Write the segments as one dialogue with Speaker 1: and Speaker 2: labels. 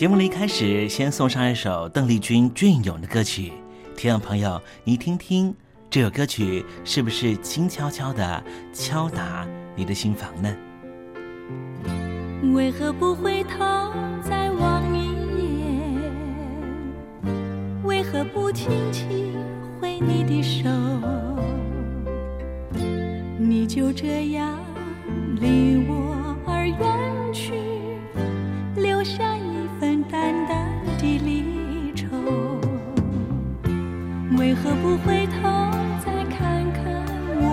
Speaker 1: 节目的一开始，先送上一首邓丽君隽永的歌曲，听众朋友，你听听这首歌曲是不是轻悄悄的敲打你的心房呢？
Speaker 2: 为何不回头再望一眼？为何不轻轻挥你的手？你就这样离我而远为何不回头再看看我？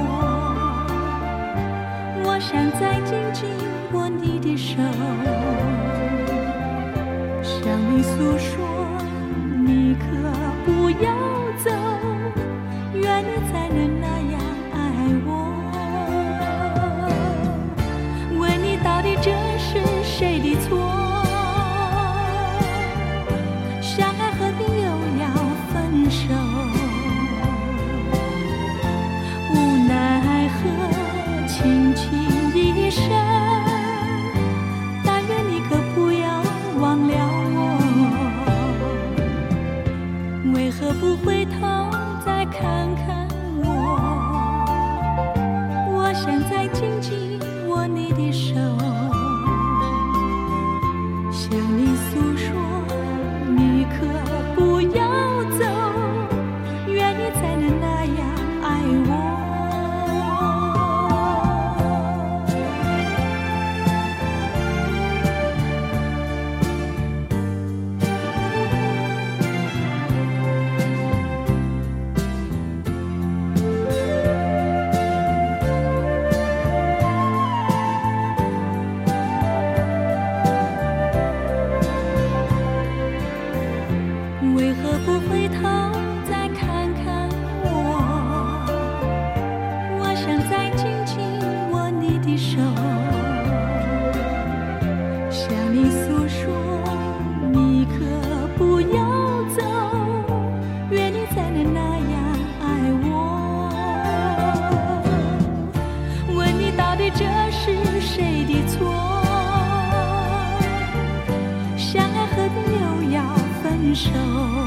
Speaker 2: 我想再紧紧握你的手，向你诉说，手？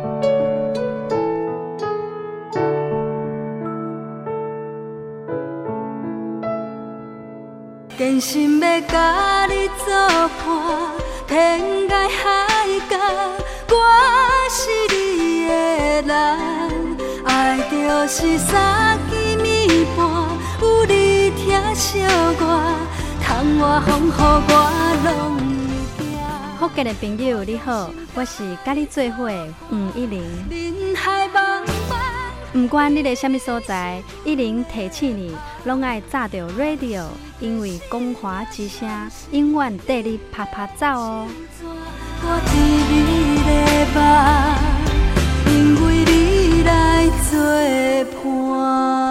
Speaker 2: 真心要甲你作伴，天涯海角，我是你的人。爱就是三更暝半，有你疼惜我，窗外风雨我拢会惊。
Speaker 3: 福建的朋友你好，我是甲你做伙的黄一玲。不管你在什么所在，一零提起你，拢爱炸着 radio，因为光华之声永远带你啪啪走哦。
Speaker 2: 因为你来作伴。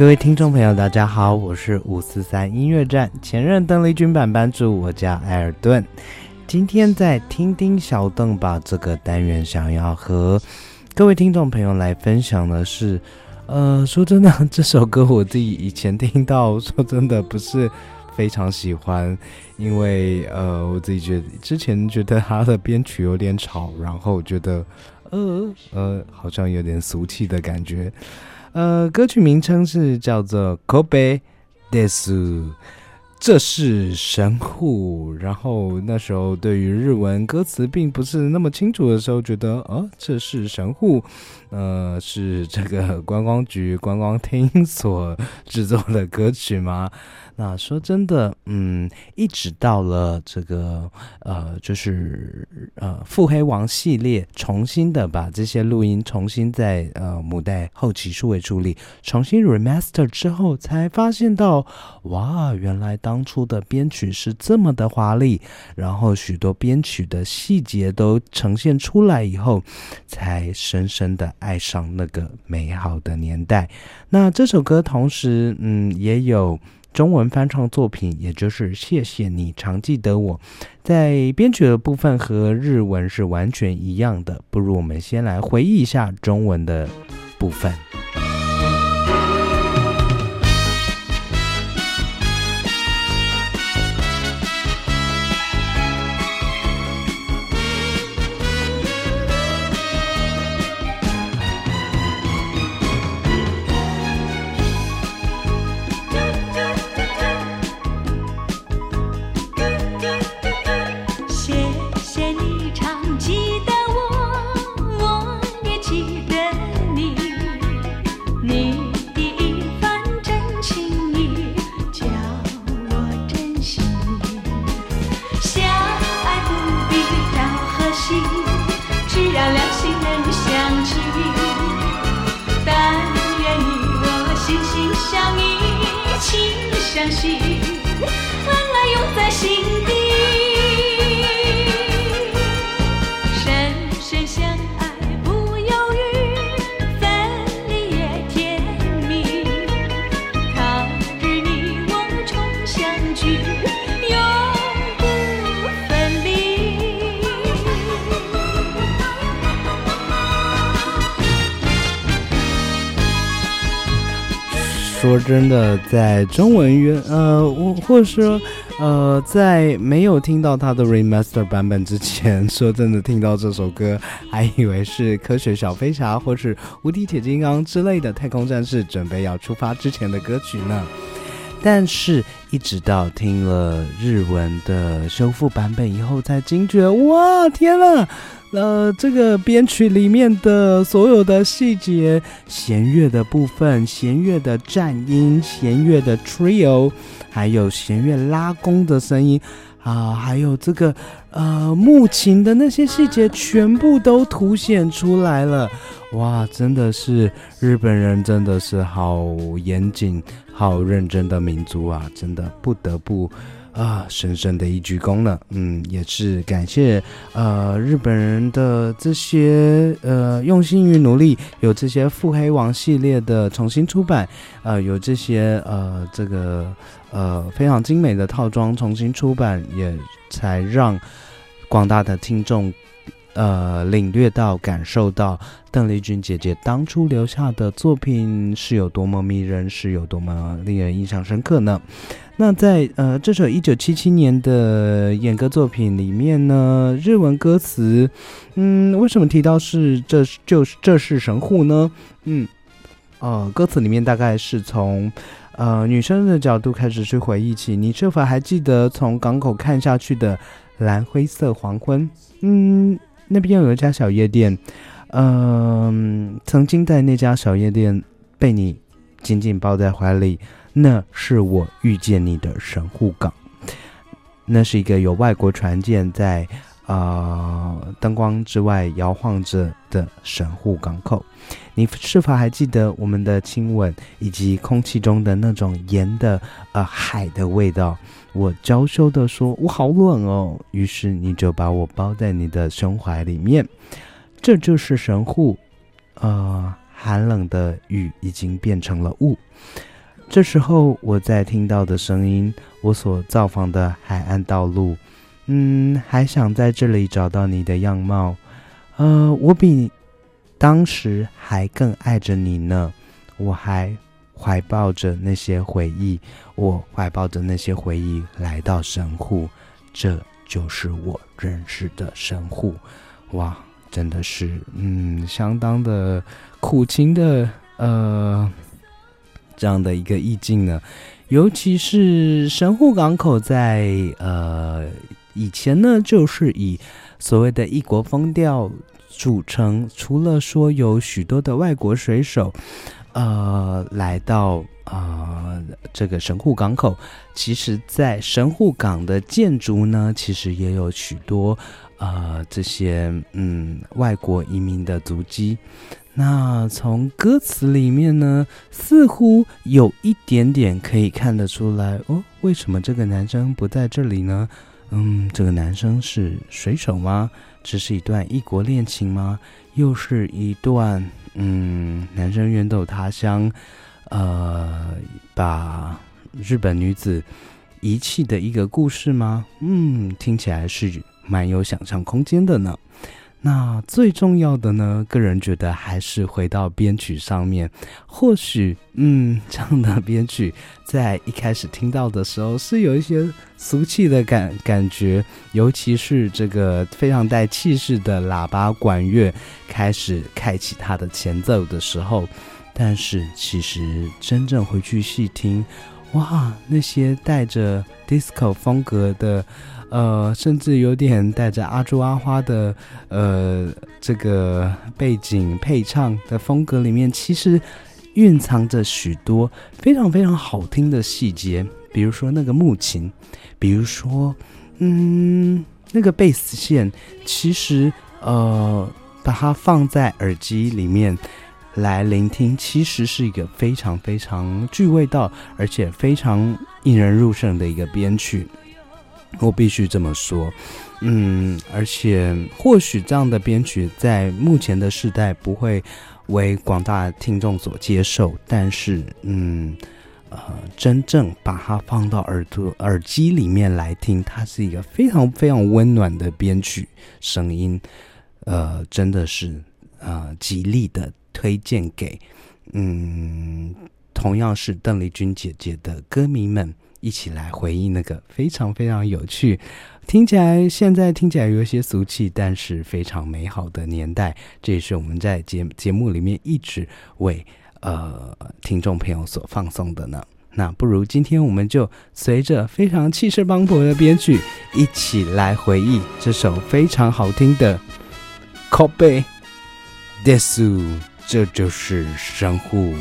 Speaker 4: 各位听众朋友，大家好，我是五四三音乐站前任邓丽君版版主，我叫艾尔顿。今天在听听小邓吧这个单元，想要和各位听众朋友来分享的是，呃，说真的，这首歌我自己以前听到，说真的不是非常喜欢，因为呃，我自己觉得之前觉得它的编曲有点吵，然后觉得呃呃，好像有点俗气的感觉。呃，歌曲名称是叫做《Kobe Desu》，这是神户，然后那时候对于日文歌词并不是那么清楚的时候，觉得哦，这是神户，呃，是这个观光局观光厅所制作的歌曲吗？那说真的，嗯，一直到了这个呃，就是呃，腹黑王系列重新的把这些录音重新在呃母带后期数位处理，重新 remaster 之后，才发现到哇，原来当初的编曲是这么的华丽，然后许多编曲的细节都呈现出来以后，才深深的爱上那个美好的年代。那这首歌同时，嗯，也有。中文翻唱作品，也就是谢谢你常记得我，在编曲的部分和日文是完全一样的。不如我们先来回忆一下中文的部分。恩爱永在心底。说真的，在中文乐呃，我或者说呃，在没有听到他的 remaster 版本之前，说真的，听到这首歌还以为是科学小飞侠或是无敌铁金刚之类的太空战士准备要出发之前的歌曲呢。但是，一直到听了日文的修复版本以后，才惊觉，哇，天呐！呃，这个编曲里面的所有的细节，弦乐的部分，弦乐的颤音，弦乐的 trio，还有弦乐拉弓的声音啊，还有这个呃木琴的那些细节，全部都凸显出来了。哇，真的是日本人，真的是好严谨、好认真的民族啊！真的不得不。啊，深深的一鞠躬了。嗯，也是感谢呃日本人的这些呃用心与努力，有这些腹黑王系列的重新出版，呃，有这些呃这个呃非常精美的套装重新出版，也才让广大的听众呃领略到、感受到邓丽君姐姐当初留下的作品是有多么迷人，是有多么令人印象深刻呢？那在呃这首一九七七年的演歌作品里面呢，日文歌词，嗯，为什么提到是这就是这是神户呢？嗯，呃，歌词里面大概是从呃女生的角度开始去回忆起，你是否还记得从港口看下去的蓝灰色黄昏？嗯，那边有一家小夜店，嗯，曾经在那家小夜店被你紧紧抱在怀里。那是我遇见你的神户港，那是一个有外国船舰在啊灯光之外摇晃着的神户港口。你是否还记得我们的亲吻以及空气中的那种盐的呃海的味道？我娇羞的说：“我好冷哦。”于是你就把我包在你的胸怀里面。这就是神户，呃，寒冷的雨已经变成了雾。这时候，我在听到的声音，我所造访的海岸道路，嗯，还想在这里找到你的样貌，呃，我比当时还更爱着你呢。我还怀抱着那些回忆，我怀抱着那些回忆来到神户，这就是我认识的神户。哇，真的是，嗯，相当的苦情的，呃。这样的一个意境呢，尤其是神户港口在呃以前呢，就是以所谓的异国风调组成。除了说有许多的外国水手，呃，来到啊这个神户港口，其实，在神户港的建筑呢，其实也有许多呃这些嗯外国移民的足迹。那从歌词里面呢，似乎有一点点可以看得出来哦。为什么这个男生不在这里呢？嗯，这个男生是水手吗？这是一段异国恋情吗？又是一段嗯，男生远走他乡，呃，把日本女子遗弃的一个故事吗？嗯，听起来是蛮有想象空间的呢。那最重要的呢，个人觉得还是回到编曲上面。或许，嗯，这样的编曲在一开始听到的时候是有一些俗气的感感觉，尤其是这个非常带气势的喇叭管乐开始开启它的前奏的时候。但是，其实真正回去细听，哇，那些带着 disco 风格的。呃，甚至有点带着阿朱阿花的呃这个背景配唱的风格里面，其实蕴藏着许多非常非常好听的细节，比如说那个木琴，比如说嗯那个贝斯线，其实呃把它放在耳机里面来聆听，其实是一个非常非常具味道，而且非常引人入胜的一个编曲。我必须这么说，嗯，而且或许这样的编曲在目前的时代不会为广大听众所接受，但是，嗯，呃，真正把它放到耳朵耳机里面来听，它是一个非常非常温暖的编曲声音，呃，真的是呃极力的推荐给，嗯，同样是邓丽君姐姐的歌迷们。一起来回忆那个非常非常有趣，听起来现在听起来有些俗气，但是非常美好的年代。这也是我们在节节目里面一直为呃听众朋友所放送的呢。那不如今天我们就随着非常气势磅礴的编曲，一起来回忆这首非常好听的《Kobe Desu》，这就是神户。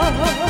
Speaker 5: 啊